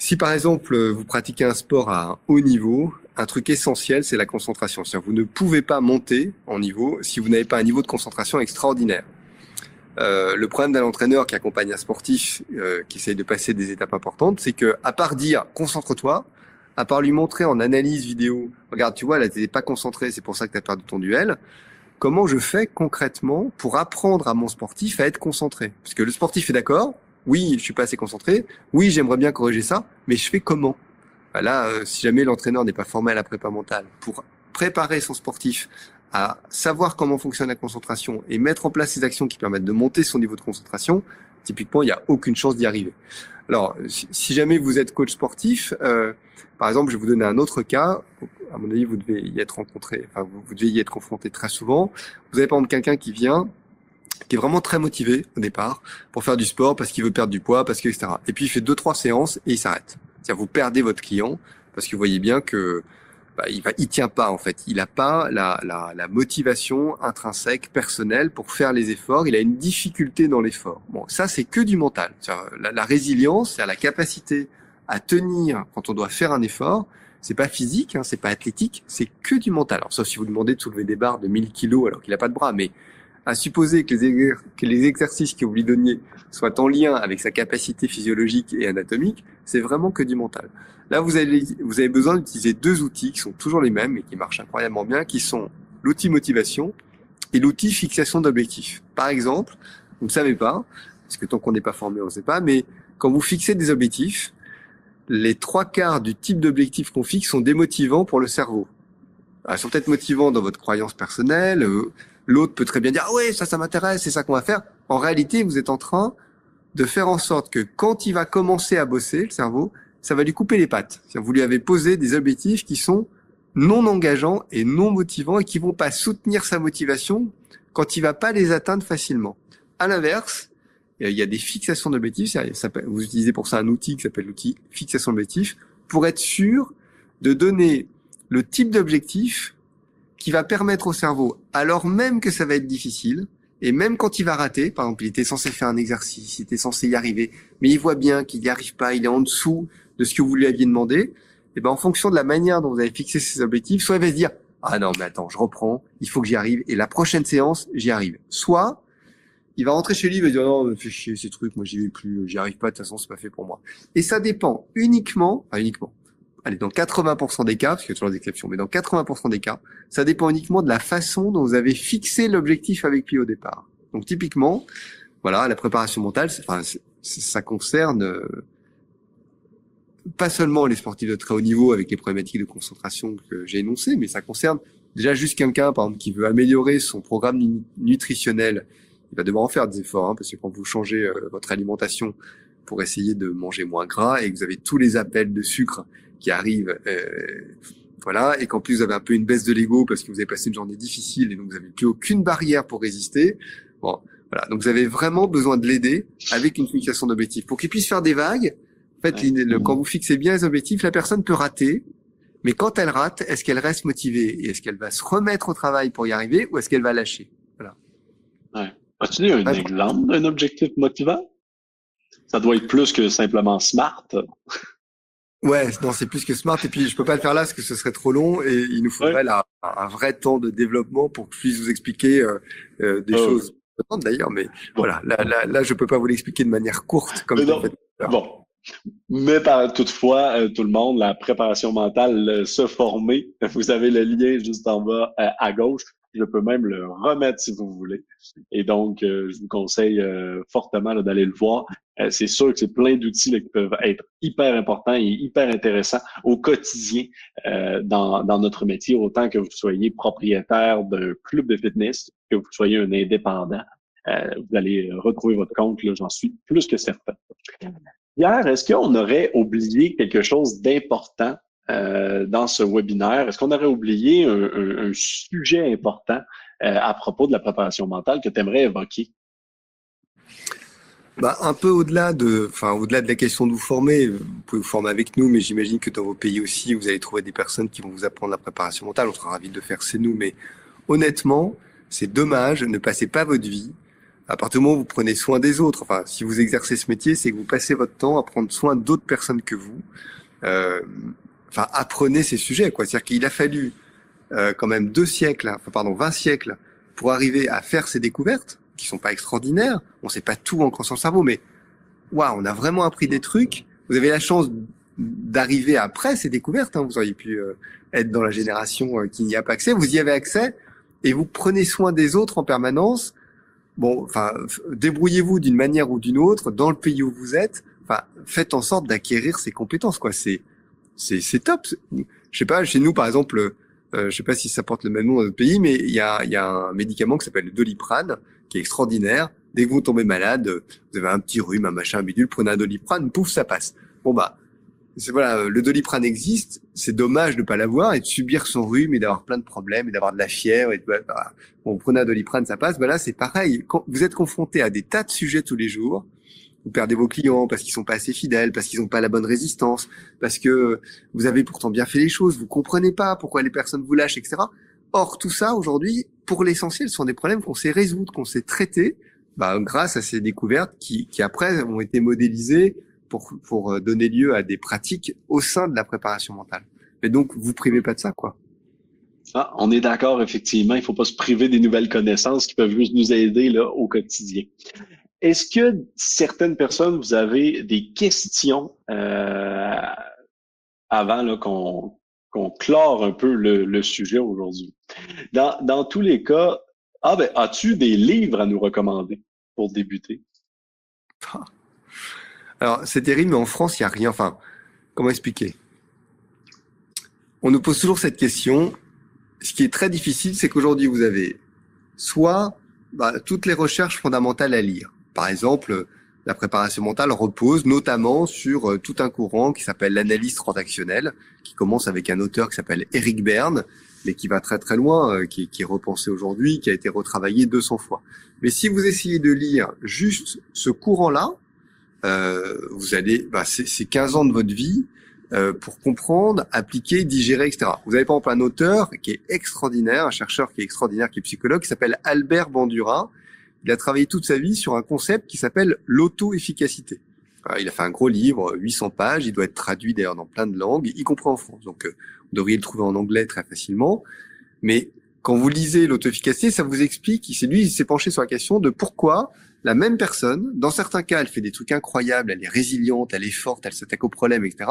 Si par exemple vous pratiquez un sport à un haut niveau, un truc essentiel, c'est la concentration. C'est-à-dire vous ne pouvez pas monter en niveau si vous n'avez pas un niveau de concentration extraordinaire. Euh, le problème d'un entraîneur qui accompagne un sportif euh, qui essaye de passer des étapes importantes, c'est que à part dire concentre-toi, à part lui montrer en analyse vidéo, regarde, tu vois, là, t'es pas concentré, c'est pour ça que tu as perdu ton duel. Comment je fais concrètement pour apprendre à mon sportif à être concentré? Parce que le sportif est d'accord, oui, je suis pas assez concentré, oui, j'aimerais bien corriger ça, mais je fais comment? Là, euh, si jamais l'entraîneur n'est pas formé à la prépa mentale, pour préparer son sportif à savoir comment fonctionne la concentration et mettre en place ces actions qui permettent de monter son niveau de concentration, typiquement, il n'y a aucune chance d'y arriver. Alors, si jamais vous êtes coach sportif, euh, par exemple, je vais vous donner un autre cas. À mon avis, vous devez y être rencontré, enfin, vous devez y être confronté très souvent. Vous avez par exemple quelqu'un qui vient, qui est vraiment très motivé au départ pour faire du sport parce qu'il veut perdre du poids, parce que etc. Et puis il fait deux trois séances et il s'arrête. C'est-à-dire vous perdez votre client parce que vous voyez bien que bah, il va, il tient pas en fait. Il n'a pas la, la, la, motivation intrinsèque personnelle pour faire les efforts. Il a une difficulté dans l'effort. Bon, ça c'est que du mental. La, la résilience, c'est la capacité à tenir quand on doit faire un effort. C'est pas physique, hein, c'est pas athlétique, c'est que du mental. Alors sauf si vous demandez de soulever des barres de 1000 kilos alors qu'il n'a pas de bras, mais à supposer que les exercices que vous lui donniez soient en lien avec sa capacité physiologique et anatomique, c'est vraiment que du mental. Là, vous avez, vous avez besoin d'utiliser deux outils qui sont toujours les mêmes et qui marchent incroyablement bien, qui sont l'outil motivation et l'outil fixation d'objectifs. Par exemple, vous ne savez pas, parce que tant qu'on n'est pas formé, on ne sait pas, mais quand vous fixez des objectifs, les trois quarts du type d'objectif qu'on fixe sont démotivants pour le cerveau. ils sont peut-être motivants dans votre croyance personnelle, euh, L'autre peut très bien dire, ah ouais, ça, ça m'intéresse, c'est ça qu'on va faire. En réalité, vous êtes en train de faire en sorte que quand il va commencer à bosser, le cerveau, ça va lui couper les pattes. Vous lui avez posé des objectifs qui sont non engageants et non motivants et qui vont pas soutenir sa motivation quand il va pas les atteindre facilement. À l'inverse, il y a des fixations d'objectifs. Vous utilisez pour ça un outil qui s'appelle l'outil fixation d'objectifs pour être sûr de donner le type d'objectif qui va permettre au cerveau, alors même que ça va être difficile, et même quand il va rater, par exemple, il était censé faire un exercice, il était censé y arriver, mais il voit bien qu'il n'y arrive pas, il est en dessous de ce que vous lui aviez demandé, et ben en fonction de la manière dont vous avez fixé ses objectifs, soit il va se dire ah non mais attends, je reprends, il faut que j'y arrive, et la prochaine séance j'y arrive. Soit il va rentrer chez lui, il va dire non, fais chier ces trucs, moi j'y vais plus, j'y arrive pas, de toute façon c'est pas fait pour moi. Et ça dépend uniquement, uniquement, allez, dans 80% des cas, parce qu'il y a toujours des exceptions, mais dans 80% des cas, ça dépend uniquement de la façon dont vous avez fixé l'objectif avec lui au départ. Donc typiquement, voilà, la préparation mentale, enfin, ça concerne euh, pas seulement les sportifs de très haut niveau avec les problématiques de concentration que j'ai énoncées, mais ça concerne déjà juste quelqu'un, par exemple, qui veut améliorer son programme nutritionnel. Il va devoir en faire des efforts, hein, parce que quand vous changez euh, votre alimentation pour essayer de manger moins gras et que vous avez tous les appels de sucre qui arrive, euh, voilà, et qu'en plus vous avez un peu une baisse de l'ego parce que vous avez passé une journée difficile et donc vous n'avez plus aucune barrière pour résister. Bon, voilà, donc vous avez vraiment besoin de l'aider avec une fixation d'objectifs pour qu'il puisse faire des vagues. En fait, quand vous fixez bien les objectifs, la personne peut rater, mais quand elle rate, est-ce qu'elle reste motivée? Et est-ce qu'elle va se remettre au travail pour y arriver ou est-ce qu'elle va lâcher? Voilà. Ouais. As-tu un exemple d'un objectif motivant? Ça doit être plus que simplement smart. Ouais, non, c'est plus que smart. Et puis, je peux pas le faire là parce que ce serait trop long et il nous faudrait là un vrai temps de développement pour que je puisse vous expliquer euh, euh des oh. choses d'ailleurs. Mais voilà, là, là, là, je peux pas vous l'expliquer de manière courte comme ça. Bon. Mais par, toutefois, euh, tout le monde, la préparation mentale, se former, vous avez le lien juste en bas euh, à gauche. Je peux même le remettre si vous voulez. Et donc, euh, je vous conseille euh, fortement d'aller le voir. Euh, c'est sûr que c'est plein d'outils qui peuvent être hyper importants et hyper intéressants au quotidien dans, dans notre métier, autant que vous soyez propriétaire d'un club de fitness, que vous soyez un indépendant. vous allez retrouver votre compte, j'en suis plus que certain. Pierre, est-ce qu'on aurait oublié quelque chose d'important euh, dans ce webinaire? Est-ce qu'on aurait oublié un, sujet important euh, à propos de la préparation mentale que tu aimerais évoquer? Bah, un peu au-delà de, enfin, au-delà de la question de vous former, vous pouvez vous former avec nous, mais j'imagine que dans vos pays aussi, vous allez trouver des personnes qui vont vous apprendre la préparation mentale. On sera ravis de le faire, c'est nous. Mais honnêtement, c'est dommage, ne passez pas votre vie. À partir du moment où vous prenez soin des autres, enfin, si vous exercez ce métier, c'est que vous passez votre temps à prendre soin d'autres personnes que vous. Euh, enfin, apprenez ces sujets, quoi. C'est-à-dire qu'il a fallu euh, quand même deux siècles, hein, enfin, pardon, 20 siècles pour arriver à faire ces découvertes qui sont pas extraordinaires. On sait pas tout sur le cerveau, mais waouh, on a vraiment appris des trucs. Vous avez la chance d'arriver après ces découvertes. Hein. Vous auriez pu euh, être dans la génération euh, qui n'y a pas accès. Vous y avez accès et vous prenez soin des autres en permanence. Bon, enfin, débrouillez-vous d'une manière ou d'une autre dans le pays où vous êtes. Enfin, faites en sorte d'acquérir ces compétences. Quoi, c'est c'est top. Je sais pas, chez nous par exemple, euh, je sais pas si ça porte le même nom dans notre pays, mais il y a, y a un médicament qui s'appelle le Doliprane, qui est extraordinaire. Dès que vous tombez malade, vous avez un petit rhume, un machin, un bidule, prenez un Doliprane, pouf, ça passe. Bon bah, c'est voilà, le Doliprane existe. C'est dommage de pas l'avoir et de subir son rhume et d'avoir plein de problèmes et d'avoir de la fièvre et de, bah, bon, prenez un Doliprane, ça passe. Bah là, c'est pareil. Vous êtes confronté à des tas de sujets tous les jours, vous perdez vos clients parce qu'ils sont pas assez fidèles, parce qu'ils n'ont pas la bonne résistance, parce que vous avez pourtant bien fait les choses, vous comprenez pas pourquoi les personnes vous lâchent, etc. Or, tout ça, aujourd'hui, pour l'essentiel, sont des problèmes qu'on sait résoudre, qu'on sait traiter, bah, grâce à ces découvertes qui, qui après ont été modélisées pour, pour euh, donner lieu à des pratiques au sein de la préparation mentale. Mais donc, vous privez pas de ça, quoi. Ah, on est d'accord, effectivement. Il faut pas se priver des nouvelles connaissances qui peuvent juste nous aider là, au quotidien. Est-ce que certaines personnes, vous avez des questions euh, avant qu'on qu'on clore un peu le, sujet aujourd'hui? Dans, tous les cas, ah ben, as-tu des livres à nous recommander pour débuter? Alors, c'est terrible, mais en France, il n'y a rien. Enfin, comment expliquer? On nous pose toujours cette question. Ce qui est très difficile, c'est qu'aujourd'hui, vous avez soit bah, toutes les recherches fondamentales à lire. Par exemple, la préparation mentale repose notamment sur euh, tout un courant qui s'appelle l'analyse transactionnelle, qui commence avec un auteur qui s'appelle Eric Berne, mais qui va très très loin, euh, qui, est repensé aujourd'hui, qui a été retravaillé 200 fois. Mais si vous essayez de lire juste ce courant-là, euh, vous allez, bah, c'est 15 ans de votre vie euh, pour comprendre, appliquer, digérer, etc. Vous avez par exemple un auteur qui est extraordinaire, un chercheur qui est extraordinaire, qui est psychologue, qui s'appelle Albert Bandura, il a travaillé toute sa vie sur un concept qui s'appelle l'auto-efficacité. Il a fait un gros livre, 800 pages, il doit être traduit d'ailleurs dans plein de langues, y compris en France. Donc, euh, vous devriez le trouver en anglais très facilement. Mais quand vous lisez l'auto-efficacité, ça vous explique, c'est lui, il s'est penché sur la question de pourquoi la même personne, dans certains cas, elle fait des trucs incroyables, elle est résiliente, elle est forte, elle s'attaque aux problèmes, etc.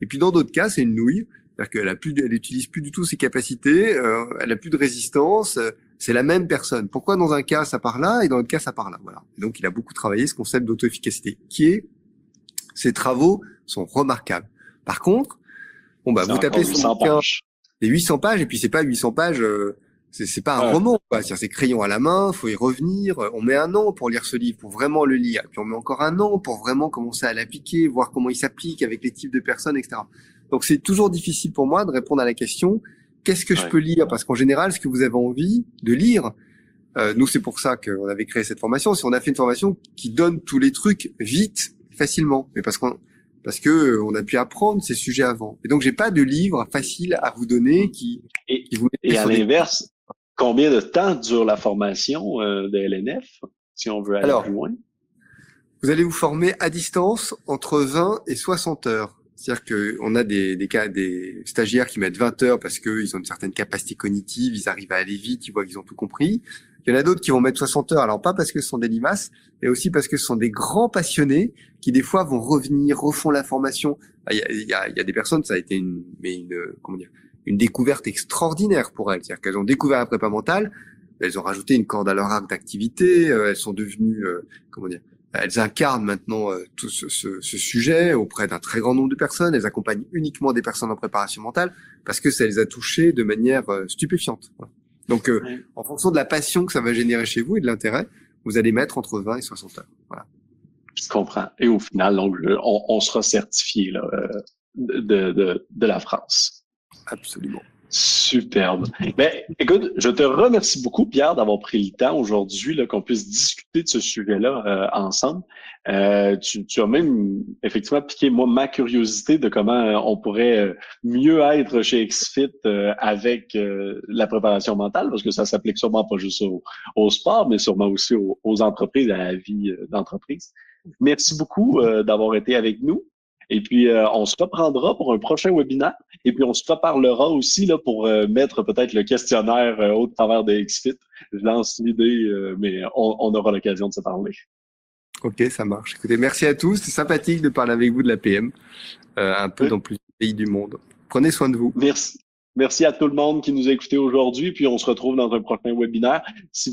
Et puis dans d'autres cas, c'est une nouille, c'est-à-dire qu'elle a plus, elle utilise plus du tout ses capacités, euh, elle a plus de résistance, c'est la même personne. Pourquoi dans un cas ça part là et dans l'autre cas ça part là? Voilà. donc il a beaucoup travaillé ce concept d'auto-efficacité, qui est ses travaux sont remarquables. Par contre, bon bah vous tapez son bouquin, les 800 pages et puis c'est pas 800 pages, euh, c'est pas un roman, quoi. C'est crayon à la main, faut y revenir. On met un an pour lire ce livre, pour vraiment le lire. puis on met encore un an pour vraiment commencer à l'appliquer, voir comment il s'applique avec les types de personnes, etc. Donc c'est toujours difficile pour moi de répondre à la question qu'est-ce que je peux lire? Parce qu'en général, ce que vous avez envie de lire, euh, nous c'est pour ça qu'on avait créé cette formation, c'est on a fait une formation qui donne tous les trucs vite, facilement, mais parce qu'on parce que euh, on a pu apprendre ces sujets avant. Et donc j'ai pas de livre facile à vous donner qui, et, vous et à l'inverse, combien de temps dure la formation euh, de LNF si on veut aller Alors, plus loin? Vous allez vous former à distance entre 20 et 60 heures. C'est-à-dire qu'on a des, des, cas, des stagiaires qui mettent 20 heures parce qu'ils ont une certaine capacité cognitive, ils arrivent à aller vite, ils voient qu'ils ont tout compris. Il y en a d'autres qui vont mettre 60 heures, alors pas parce que ce sont des limaces, mais aussi parce que ce sont des grands passionnés qui des fois vont revenir, refont la formation. Ah, il y a, il y a, il y a des personnes, ça a été une, mais une, comment dire, une découverte extraordinaire pour elles. C'est-à-dire qu'elles ont découvert la prépa mentale, elles ont rajouté une corde à leur arc d'activité, elles sont devenues, comment dire, elles incarnent maintenant euh, tout ce, ce, ce, sujet auprès d'un très grand nombre de personnes. Elles accompagnent uniquement des personnes en préparation mentale parce que ça les a touchées de manière euh, stupéfiante. Donc, euh, en fonction de la passion que ça va générer chez vous et de l'intérêt, vous allez mettre entre 20 et 60 heures. Voilà. Je comprends. Et au final, donc, on, on sera certifié là, de, de, de la France. Absolument. Superbe. Ben, écoute, je te remercie beaucoup, Pierre, d'avoir pris le temps aujourd'hui qu'on puisse discuter de ce sujet-là euh, ensemble. Euh, tu, as même effectivement piqué moi ma curiosité de comment euh, on pourrait euh, mieux être chez XFIT avec la préparation mentale, parce que ça s'applique sûrement pas juste au, au, sport, mais sûrement aussi aux entreprises, à la vie d'entreprise. Merci beaucoup d'avoir été avec nous. Et puis, euh, on se reprendra pour un prochain webinaire. Et puis, on se reparlera aussi là, pour euh, mettre peut-être le questionnaire euh, au travers des XFIT. Je lance l'idée, mais on, on aura l'occasion de se parler. Ok, ça marche. Écoutez, merci à tous. C'est sympathique de parler avec vous de la PM, un peu dans plusieurs pays du monde. Prenez soin de vous. Merci. Merci à tout le monde qui nous a écoutés aujourd'hui, puis on se retrouve dans un prochain webinaire. Si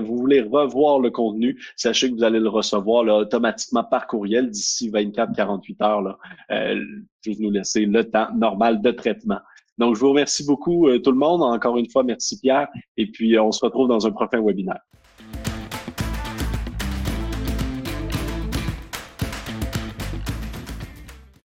vous, voulez revoir le contenu, sachez que vous allez le recevoir automatiquement par courriel d'ici 24-48 heures. Là, euh, juste nous laisser le temps normal de traitement. Donc, je vous remercie beaucoup euh, tout le monde. Encore une fois, merci Pierre. Et puis, on se retrouve dans un prochain webinaire.